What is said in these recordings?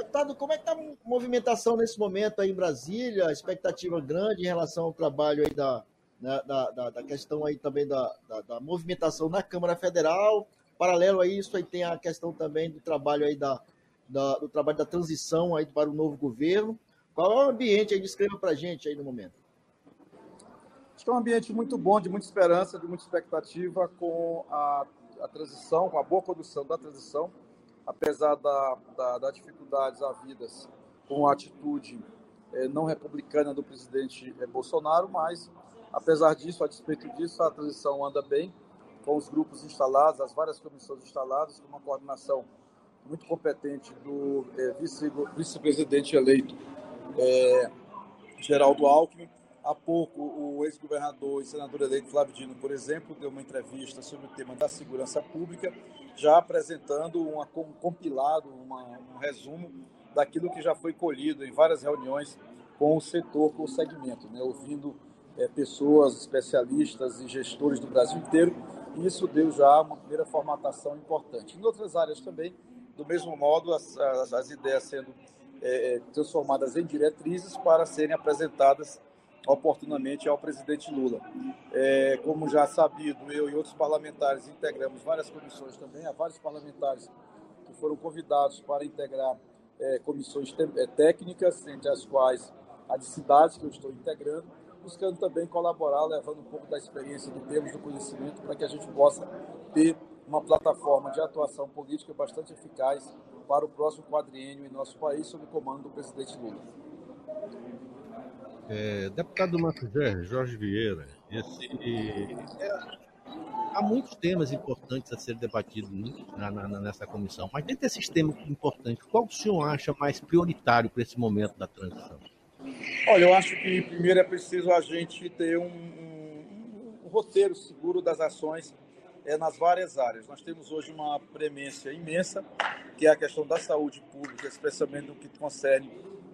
deputado, como é que está a movimentação nesse momento aí em Brasília? Expectativa grande em relação ao trabalho aí da, né, da, da, da, questão aí também da, da, da, movimentação na Câmara Federal. Paralelo a isso, aí tem a questão também do trabalho aí da, da, do trabalho da transição aí para o novo governo. Qual é o ambiente aí? Descreva para a gente aí no momento. Acho que é um ambiente muito bom, de muita esperança, de muita expectativa com a, a transição, com a boa condução da transição, apesar da, da, das dificuldades havidas com a atitude eh, não republicana do presidente eh, Bolsonaro, mas, apesar disso, a despeito disso, a transição anda bem, com os grupos instalados, as várias comissões instaladas, com uma coordenação muito competente do é, vice-presidente eleito é, Geraldo Alckmin. Há pouco, o ex-governador e senador eleito Flávio Dino, por exemplo, deu uma entrevista sobre o tema da segurança pública, já apresentando uma, um compilado, uma, um resumo daquilo que já foi colhido em várias reuniões com o setor, com o segmento, né? ouvindo é, pessoas, especialistas e gestores do Brasil inteiro. E isso deu já uma primeira formatação importante. Em outras áreas também, do mesmo modo, as, as, as ideias sendo é, transformadas em diretrizes para serem apresentadas oportunamente ao presidente Lula. É, como já sabido, eu e outros parlamentares integramos várias comissões também, há vários parlamentares que foram convidados para integrar é, comissões é, técnicas, entre as quais a de cidades, que eu estou integrando, buscando também colaborar, levando um pouco da experiência que temos, do conhecimento, para que a gente possa ter uma plataforma de atuação política bastante eficaz para o próximo quadriênio em nosso país, sob o comando do presidente Lula. É, deputado Márcio Jorge Vieira, esse, é, há muitos temas importantes a ser debatidos na, na, nessa comissão, mas dentro desses temas importantes, qual o senhor acha mais prioritário para esse momento da transição? Olha, eu acho que primeiro é preciso a gente ter um, um, um roteiro seguro das ações é, nas várias áreas. Nós temos hoje uma premência imensa, que é a questão da saúde pública, especialmente no que concerne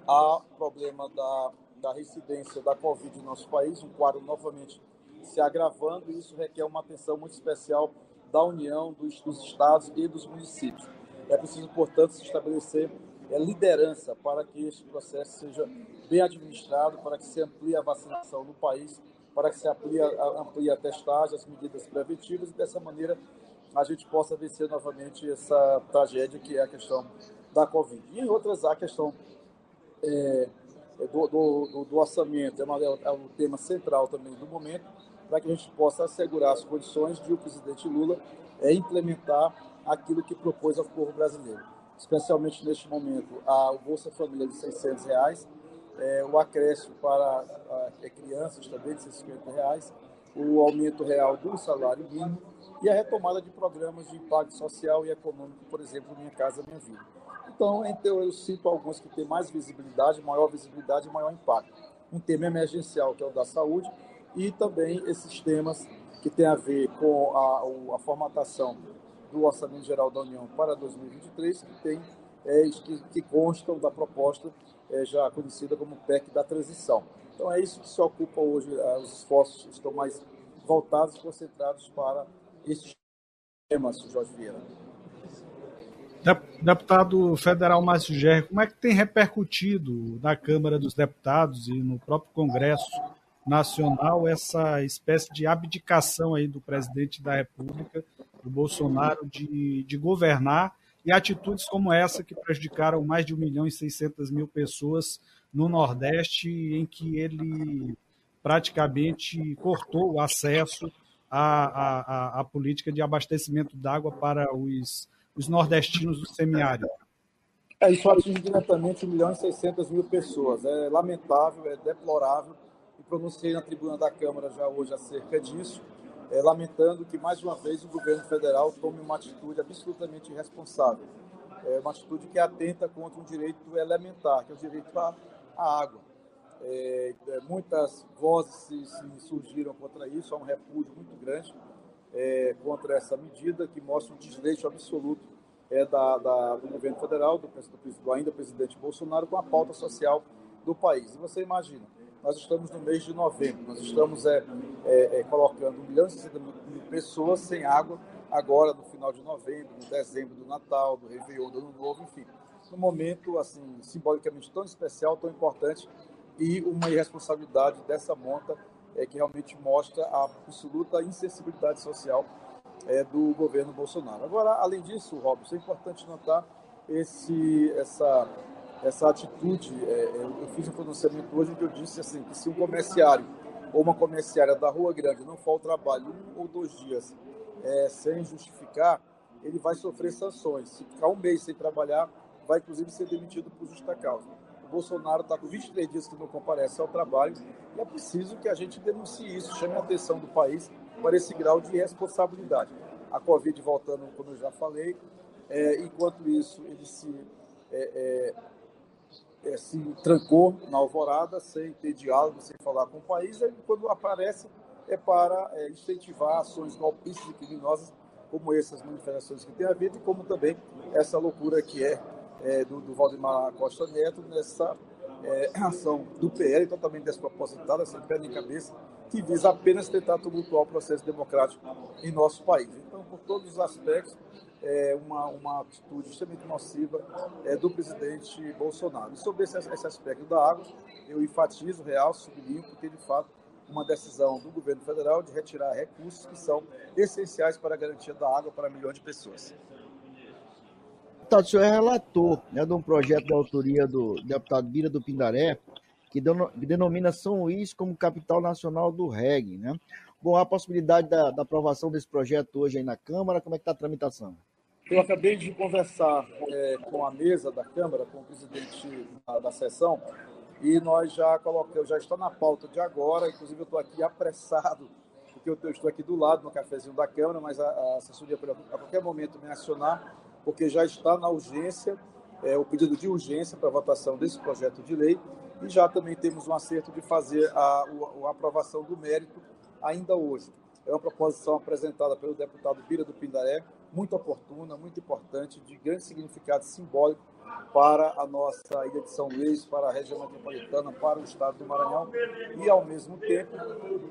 ao problema da, da residência da Covid no nosso país, um quadro novamente se agravando, e isso requer uma atenção muito especial da União, dos, dos estados e dos municípios. É preciso, portanto, se estabelecer é, liderança para que este processo seja bem administrado, para que se amplie a vacinação no país para que se amplie, amplie a testagem, as medidas preventivas e dessa maneira a gente possa vencer novamente essa tragédia que é a questão da Covid. E em outras, a questão é, do, do, do, orçamento é, uma, é um tema central também do momento, para que a gente possa assegurar as condições de o presidente Lula é, implementar aquilo que propôs ao povo brasileiro, especialmente neste momento a Bolsa Família de 600 reais, é, o acréscimo para é, crianças também de 150 reais, o aumento real do salário mínimo e a retomada de programas de impacto social e econômico, por exemplo, Minha Casa Minha Vida. Então, então eu cito alguns que têm mais visibilidade, maior visibilidade e maior impacto. Um tema emergencial, que é o da saúde, e também esses temas que têm a ver com a, a formatação do Orçamento Geral da União para 2023, que, tem, é, que, que constam da proposta é, já conhecida como PEC da transição. Então é isso que se ocupa hoje, é, os esforços estão mais voltados concentrados para esses temas, Jorge Vieira. Deputado federal Márcio Gerri, como é que tem repercutido na Câmara dos Deputados e no próprio Congresso Nacional essa espécie de abdicação aí do presidente da República, do Bolsonaro, de, de governar e atitudes como essa que prejudicaram mais de 1 milhão e 600 mil pessoas no Nordeste, em que ele praticamente cortou o acesso à, à, à política de abastecimento d'água para os, os nordestinos do semiárido. É, isso atinge diretamente 1 milhão e 600 mil pessoas. É lamentável, é deplorável. E pronunciei na tribuna da Câmara já hoje acerca disso é, lamentando que, mais uma vez, o governo federal tome uma atitude absolutamente irresponsável. É uma atitude que atenta contra um direito elementar, que é o direito à, à água. É, é muitas vozes se, se surgiram contra isso, há um repúdio muito grande é, contra essa medida, que mostra um desleixo absoluto é, da, da, do governo federal, do, do ainda presidente Bolsonaro, com a pauta social do país. E você imagina, nós estamos no mês de novembro, nós estamos é, é, é colocando 1 milhão e 60 mil pessoas sem água agora no final de novembro, no dezembro do Natal, do Réveillon, do Ano Novo, enfim. num momento assim simbolicamente tão especial, tão importante e uma irresponsabilidade dessa monta é, que realmente mostra a absoluta insensibilidade social é, do governo Bolsonaro. Agora, além disso, Robson, é importante notar esse, essa, essa atitude. É, é eu fiz um pronunciamento hoje que eu disse assim, que se um comerciário ou uma comerciária da Rua Grande não for ao trabalho um ou dois dias é, sem justificar, ele vai sofrer sanções. Se ficar um mês sem trabalhar, vai inclusive ser demitido por justa causa. Bolsonaro está com 23 dias que não comparece ao trabalho e é preciso que a gente denuncie isso, chame a atenção do país para esse grau de responsabilidade. A Covid voltando, como eu já falei, é, enquanto isso ele se, é, é, é se trancou na alvorada, sem ter diálogo, sem falar com o país, e quando aparece é para é, incentivar ações golpistas e criminosas como essas manifestações que tem havido e como também essa loucura que é é, do, do Valdemar Costa Neto nessa é, ação do PL totalmente despropositada, sem pé nem cabeça, que visa apenas tentar tumultuar o processo democrático em nosso país. Então, por todos os aspectos, é uma, uma atitude extremamente nociva é, do presidente Bolsonaro. E sobre esse, esse aspecto da água, eu enfatizo, real, sublinho, porque de fato uma decisão do governo federal de retirar recursos que são essenciais para a garantia da água para milhões de pessoas. Deputado, o senhor é relator né, de um projeto de autoria do deputado Bira do Pindaré, que, denomina São Luís como capital nacional do reggae. Né? Bom, a possibilidade da, da aprovação desse projeto hoje aí na Câmara, como é que está a tramitação? Eu acabei de conversar é, com a mesa da Câmara, com o presidente da, da sessão, e nós já colocamos, já está na pauta de agora, inclusive eu estou aqui apressado, porque eu estou aqui do lado no cafezinho da Câmara, mas a, a assessoria pode a qualquer momento me acionar porque já está na urgência é, o pedido de urgência para votação desse projeto de lei e já também temos um acerto de fazer a, a, a aprovação do mérito ainda hoje. É uma proposição apresentada pelo deputado Bira do Pindaré, muito oportuna, muito importante, de grande significado simbólico para a nossa ilha de São Luís, para a região metropolitana, para o estado do Maranhão. E, ao mesmo tempo,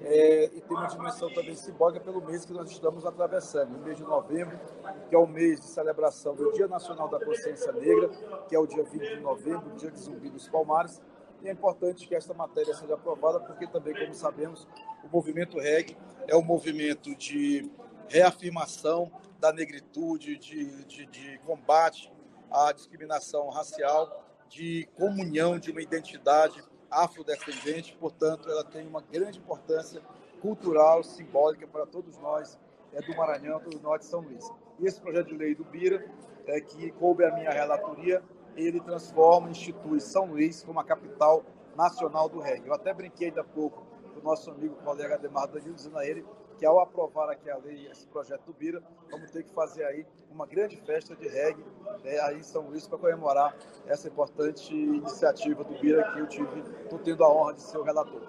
é, e tem uma dimensão também simbólica pelo mês que nós estamos atravessando, o mês de novembro, que é o mês de celebração do Dia Nacional da Consciência Negra, que é o dia 20 de novembro, o dia de Zumbi dos Palmares, e é importante que esta matéria seja aprovada, porque também, como sabemos, o movimento REG é um movimento de reafirmação da negritude, de, de, de combate à discriminação racial, de comunhão de uma identidade afrodescendente, portanto, ela tem uma grande importância cultural, simbólica para todos nós é, do Maranhão, todos nós de São Luís. E esse projeto de lei do Bira, é, que coube a minha relatoria, ele transforma, institui São Luís como a capital nacional do reggae. Eu até brinquei há pouco com o nosso amigo colega Ademar Danilo, dizendo a ele que ao aprovar aqui a lei, esse projeto do Bira, vamos ter que fazer aí uma grande festa de reggae né, aí em São Luís para comemorar essa importante iniciativa do Bira que eu tive, estou tendo a honra de ser o relator.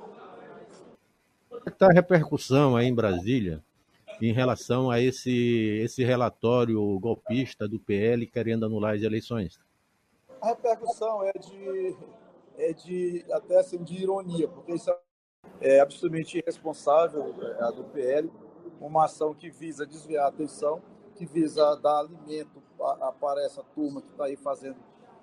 Está a repercussão aí em Brasília em relação a esse, esse relatório golpista do PL querendo anular as eleições? A repercussão é de, é de até assim, de ironia, porque isso é é absolutamente irresponsável é, a do PL, uma ação que visa desviar a atenção, que visa dar alimento para essa turma que está aí fazendo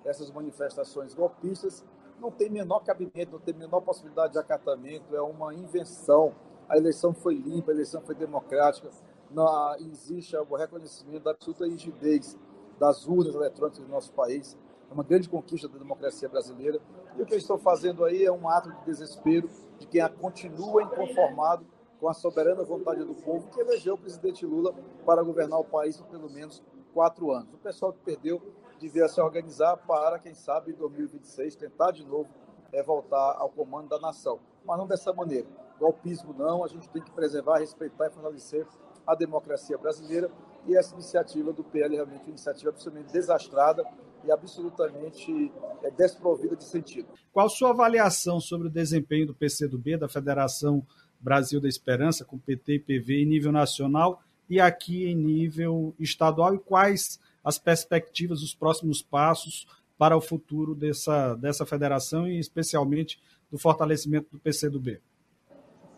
essas manifestações golpistas, não tem menor cabimento, não tem menor possibilidade de acatamento, é uma invenção. A eleição foi limpa, a eleição foi democrática, não, existe o reconhecimento da absoluta rigidez das urnas eletrônicas do nosso país, uma grande conquista da democracia brasileira. E o que eles estão fazendo aí é um ato de desespero, de quem continua inconformado com a soberana vontade do povo que elegeu o presidente Lula para governar o país por pelo menos quatro anos. O pessoal que perdeu devia se organizar para, quem sabe, em 2026 tentar de novo é, voltar ao comando da nação. Mas não dessa maneira. Golpismo não, a gente tem que preservar, respeitar e fortalecer a democracia brasileira e essa iniciativa do PL é realmente uma iniciativa absolutamente desastrada e absolutamente é, desprovida de sentido. Qual a sua avaliação sobre o desempenho do PCdoB, da Federação Brasil da Esperança, com PT e PV em nível nacional e aqui em nível estadual, e quais as perspectivas, os próximos passos para o futuro dessa, dessa federação e especialmente do fortalecimento do PCdoB?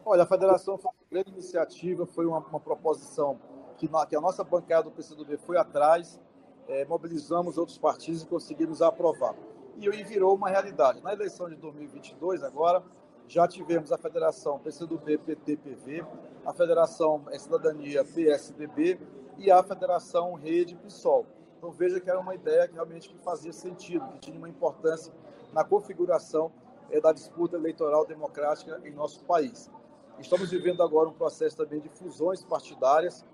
Olha, a federação foi uma grande iniciativa, foi uma, uma proposição que, que a nossa bancada do PCdoB foi atrás, é, mobilizamos outros partidos e conseguimos aprovar. E, e virou uma realidade. Na eleição de 2022, agora, já tivemos a Federação PCdoB, PT, PV, a Federação Cidadania, PSDB e a Federação Rede PSOL. Então veja que era uma ideia que realmente que fazia sentido, que tinha uma importância na configuração é, da disputa eleitoral democrática em nosso país. Estamos vivendo agora um processo também de fusões partidárias,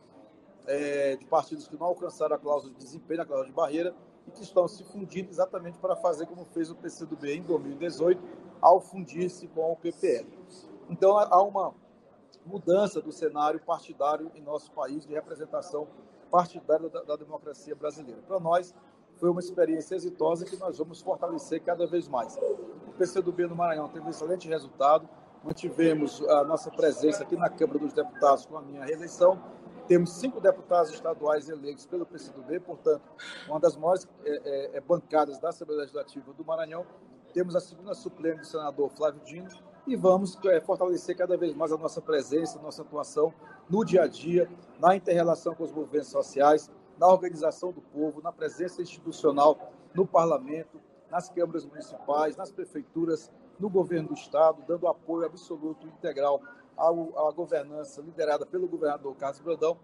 é, de partidos que não alcançaram a cláusula de desempenho, a cláusula de barreira, e que estão se fundindo exatamente para fazer como fez o PCdoB em 2018, ao fundir-se com o PPL. Então, há uma mudança do cenário partidário em nosso país, de representação partidária da, da democracia brasileira. Para nós, foi uma experiência exitosa que nós vamos fortalecer cada vez mais. O PCdoB no Maranhão teve um excelente resultado, mantivemos a nossa presença aqui na Câmara dos Deputados com a minha reeleição, temos cinco deputados estaduais eleitos pelo PCdoB, portanto, uma das maiores é, é, é, bancadas da Assembleia Legislativa do Maranhão. Temos a segunda suplente do senador Flávio Dino e vamos é, fortalecer cada vez mais a nossa presença, a nossa atuação no dia a dia, na interrelação com os movimentos sociais, na organização do povo, na presença institucional no parlamento, nas câmaras municipais, nas prefeituras, no governo do Estado, dando apoio absoluto, integral à governança liderada pelo governador Carlos Brandão